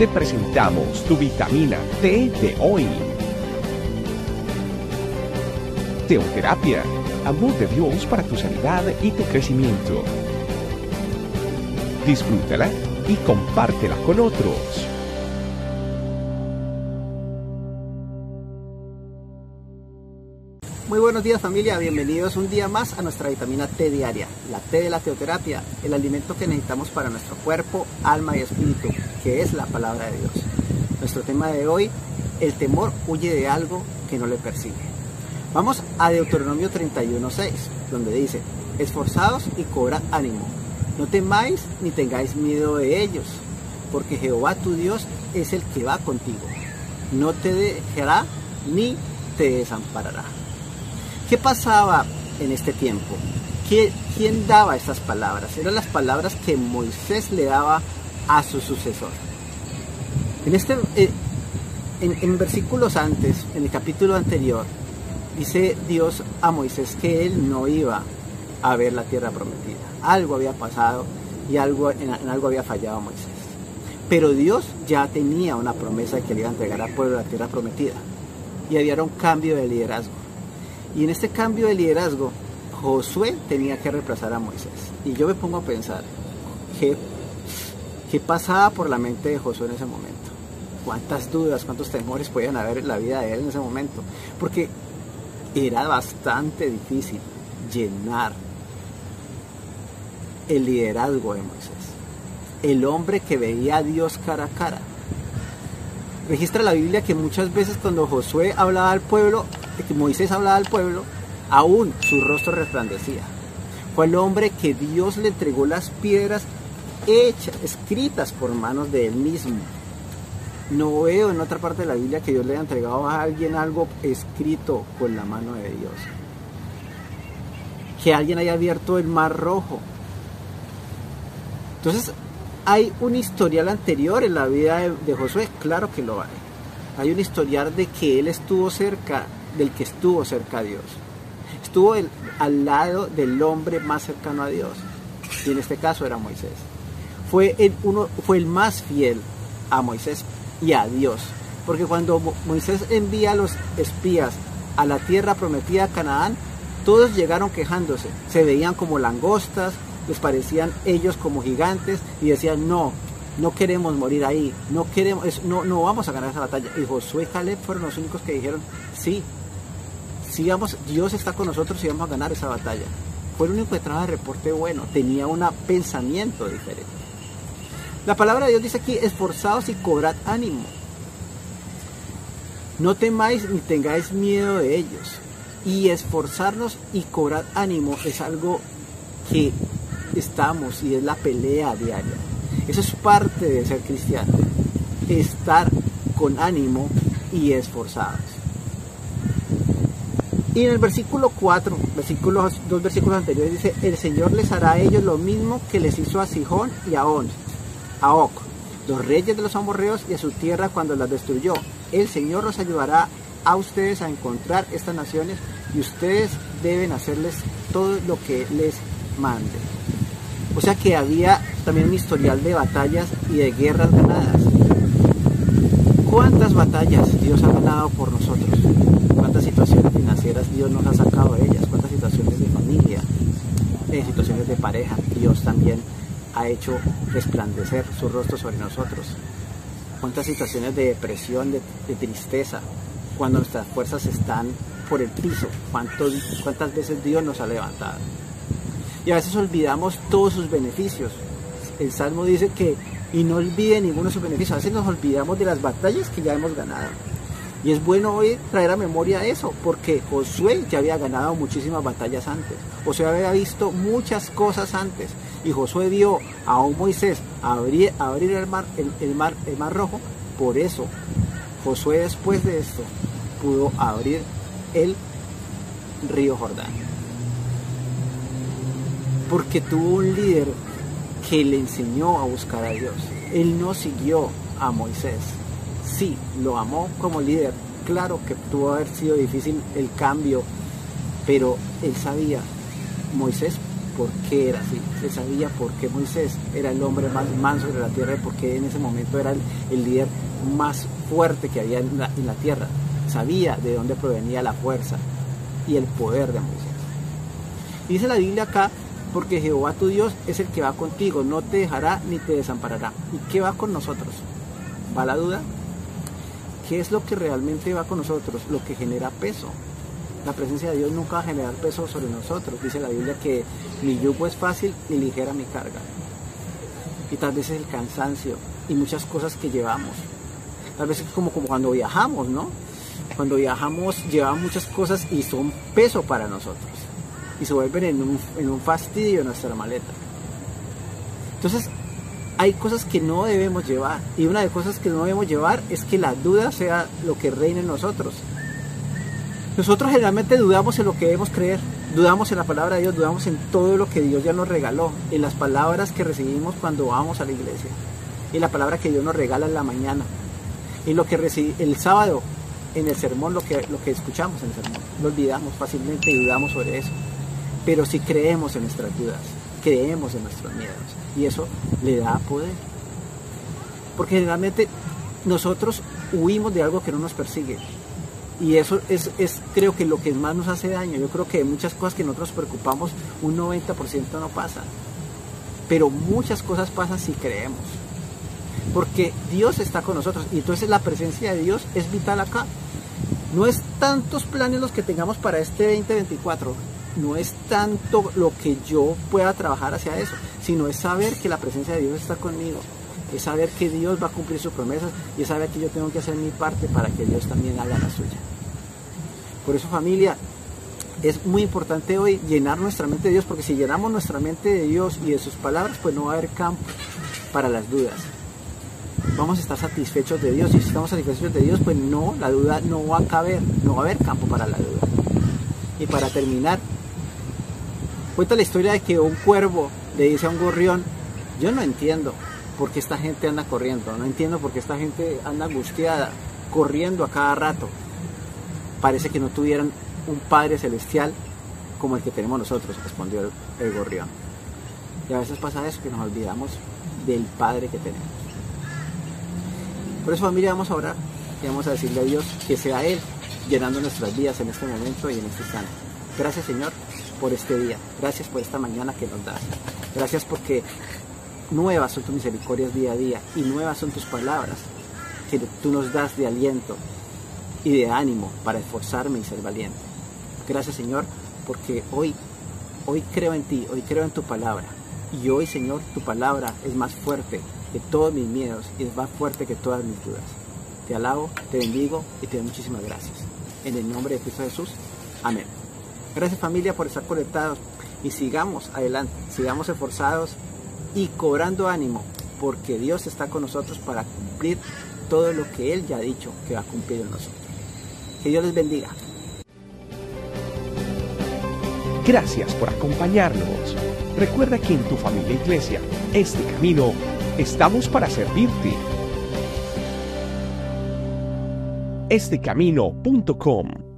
te presentamos tu vitamina T de hoy. Teoterapia, amor de Dios para tu sanidad y tu crecimiento. Disfrútala y compártela con otros. Muy buenos días familia, bienvenidos un día más a nuestra vitamina T diaria, la T de la teoterapia, el alimento que necesitamos para nuestro cuerpo, alma y espíritu, que es la palabra de Dios. Nuestro tema de hoy, el temor huye de algo que no le persigue. Vamos a Deuteronomio 31.6, donde dice, esforzados y cobrad ánimo, no temáis ni tengáis miedo de ellos, porque Jehová tu Dios es el que va contigo, no te dejará ni te desamparará. ¿Qué pasaba en este tiempo? ¿Quién daba estas palabras? Eran las palabras que Moisés le daba a su sucesor. En, este, eh, en, versículos antes, en el capítulo anterior, dice Dios a Moisés que él no iba a ver la tierra prometida. Algo había pasado y algo, en, en algo había fallado Moisés. Pero Dios ya tenía una promesa de que le iba a entregar al pueblo la tierra prometida. Y había un cambio de liderazgo. Y en este cambio de liderazgo, Josué tenía que reemplazar a Moisés. Y yo me pongo a pensar, ¿qué, ¿qué pasaba por la mente de Josué en ese momento? ¿Cuántas dudas, cuántos temores podían haber en la vida de él en ese momento? Porque era bastante difícil llenar el liderazgo de Moisés. El hombre que veía a Dios cara a cara. Registra la Biblia que muchas veces cuando Josué hablaba al pueblo, que Moisés hablaba al pueblo, aún su rostro resplandecía. Fue el hombre que Dios le entregó las piedras hechas, escritas por manos de él mismo. No veo en otra parte de la Biblia que Dios le haya entregado a alguien algo escrito con la mano de Dios. Que alguien haya abierto el mar rojo. Entonces, ¿hay un historial anterior en la vida de, de Josué? Claro que lo hay. Hay un historial de que él estuvo cerca del que estuvo cerca a Dios. Estuvo al lado del hombre más cercano a Dios. Y en este caso era Moisés. Fue el, uno, fue el más fiel a Moisés y a Dios. Porque cuando Moisés envía a los espías a la tierra prometida a Canaán, todos llegaron quejándose. Se veían como langostas, les parecían ellos como gigantes y decían, no, no queremos morir ahí, no queremos, no, no vamos a ganar esa batalla. Y Josué y Caleb fueron los únicos que dijeron, sí, sigamos, Dios está con nosotros y vamos a ganar esa batalla. Fue el único que trajo el reporte bueno, tenía un pensamiento diferente. La palabra de Dios dice aquí, esforzados y cobrad ánimo. No temáis ni tengáis miedo de ellos. Y esforzarnos y cobrar ánimo es algo que estamos y es la pelea diaria. Eso es parte de ser cristiano. Estar con ánimo y esforzados. Y en el versículo 4, versículos, dos versículos anteriores dice, el Señor les hará a ellos lo mismo que les hizo a Sijón y a On, a Oc, los reyes de los amorreos y a su tierra cuando las destruyó. El Señor los ayudará a ustedes a encontrar estas naciones y ustedes deben hacerles todo lo que les mande. O sea que había también un historial de batallas y de guerras ganadas. ¿Cuántas batallas Dios ha ganado por nosotros? ¿Cuántas situaciones financieras Dios nos ha sacado de ellas? ¿Cuántas situaciones de familia? En situaciones de pareja, Dios también ha hecho resplandecer su rostro sobre nosotros. ¿Cuántas situaciones de depresión, de, tristeza, cuando nuestras fuerzas están por el piso? ¿Cuántas veces Dios nos ha levantado? Y a veces olvidamos todos sus beneficios. El Salmo dice que, y no olvide ninguno de sus beneficios, a veces nos olvidamos de las batallas que ya hemos ganado. Y es bueno hoy traer a memoria eso, porque Josué ya había ganado muchísimas batallas antes. Josué había visto muchas cosas antes. Y Josué vio a un Moisés abrir, el, mar, el, mar, el mar rojo. Por eso, Josué después de esto pudo abrir el río Jordán. Porque tuvo un líder que le enseñó a buscar a Dios. Él no siguió a Moisés sí, lo amó como líder. Claro que que haber sido difícil el cambio, pero él sabía, Moisés por qué era así, se sabía por qué Moisés era el hombre más manso de la tierra y por qué en ese momento era el, líder más fuerte que había en la, en la tierra. Sabía de dónde provenía la fuerza y el poder de Moisés. Dice la Biblia acá, porque Jehová tu Dios es el que va contigo, no te dejará ni te desamparará. ¿Y qué va con nosotros? ¿Va la duda? ¿Qué es lo que realmente va con nosotros? Lo que genera peso. La presencia de Dios nunca va a generar peso sobre nosotros. Dice la Biblia que mi yugo es fácil y ligera mi carga. Y tal vez es el cansancio y muchas cosas que llevamos. Tal vez es como, como cuando viajamos, ¿no? Cuando viajamos llevamos muchas cosas y son peso para nosotros. Y se vuelven en un, en un fastidio nuestra maleta. Entonces, hay cosas que no debemos llevar. Y una de las cosas que no debemos llevar es que la duda sea lo que reine en nosotros. Nosotros generalmente dudamos en lo que debemos creer, dudamos en la palabra de Dios, dudamos en todo lo que Dios ya nos regaló, en las palabras que recibimos cuando vamos a la iglesia, en la palabra que Dios nos regala en la mañana, en lo que recibí el sábado, en el sermón, lo que, lo que escuchamos en el sermón. Lo olvidamos fácilmente y dudamos sobre eso. Pero si creemos en nuestras dudas, creemos en nuestros miedos, y eso le da poder. Porque generalmente nosotros huimos de algo que no nos persigue. Y eso es, creo que lo que más nos hace daño. Yo creo que muchas cosas que nosotros preocupamos, un 90% no pasa. Pero muchas cosas pasan si creemos. Porque Dios está con nosotros. Y entonces la presencia de Dios es vital acá. No es tantos planes los que tengamos para este 2024 no es tanto lo que yo pueda trabajar hacia eso, sino es saber que la presencia de Dios está conmigo, es saber que Dios va a cumplir sus promesas y es saber que yo tengo que hacer mi parte para que Dios también haga la suya. Por eso familia, es muy importante hoy llenar nuestra mente de Dios, porque si llenamos nuestra mente de Dios y de sus palabras, pues no va a haber campo para las dudas. Vamos a estar satisfechos de Dios y si estamos satisfechos de Dios, pues no, la duda no va a caber, no va a haber campo para la duda. Y para terminar, Cuenta la historia de que un cuervo le dice a un gorrión, yo no entiendo por qué esta gente anda corriendo, no entiendo por qué esta gente anda angustiada, corriendo a cada rato. Parece que no tuvieran un Padre Celestial como el que tenemos nosotros, respondió el, gorrión. Y a veces pasa eso, que nos olvidamos del Padre que tenemos. Por eso familia vamos a orar y vamos a decirle a Dios que sea Él llenando nuestras vidas en este momento y en este instante. Gracias Señor por este día. Gracias por esta mañana que nos das. Gracias porque nuevas son tus misericordias día a día y nuevas son tus palabras que tú nos das de aliento y de ánimo para esforzarme y ser valiente. Gracias Señor porque hoy, hoy creo en ti, hoy creo en tu palabra. Y hoy Señor, tu palabra es más fuerte que todos mis miedos y es más fuerte que todas mis dudas. Te alabo, te bendigo y te doy muchísimas gracias. En el nombre de Cristo Jesús. Amén. Gracias familia por estar conectados y sigamos adelante, sigamos esforzados y cobrando ánimo porque Dios está con nosotros para cumplir todo lo que Él ya ha dicho que va a cumplir en nosotros. Que Dios les bendiga. Gracias por acompañarnos. Recuerda que en tu familia iglesia, este camino, estamos para servirte. Estecamino.com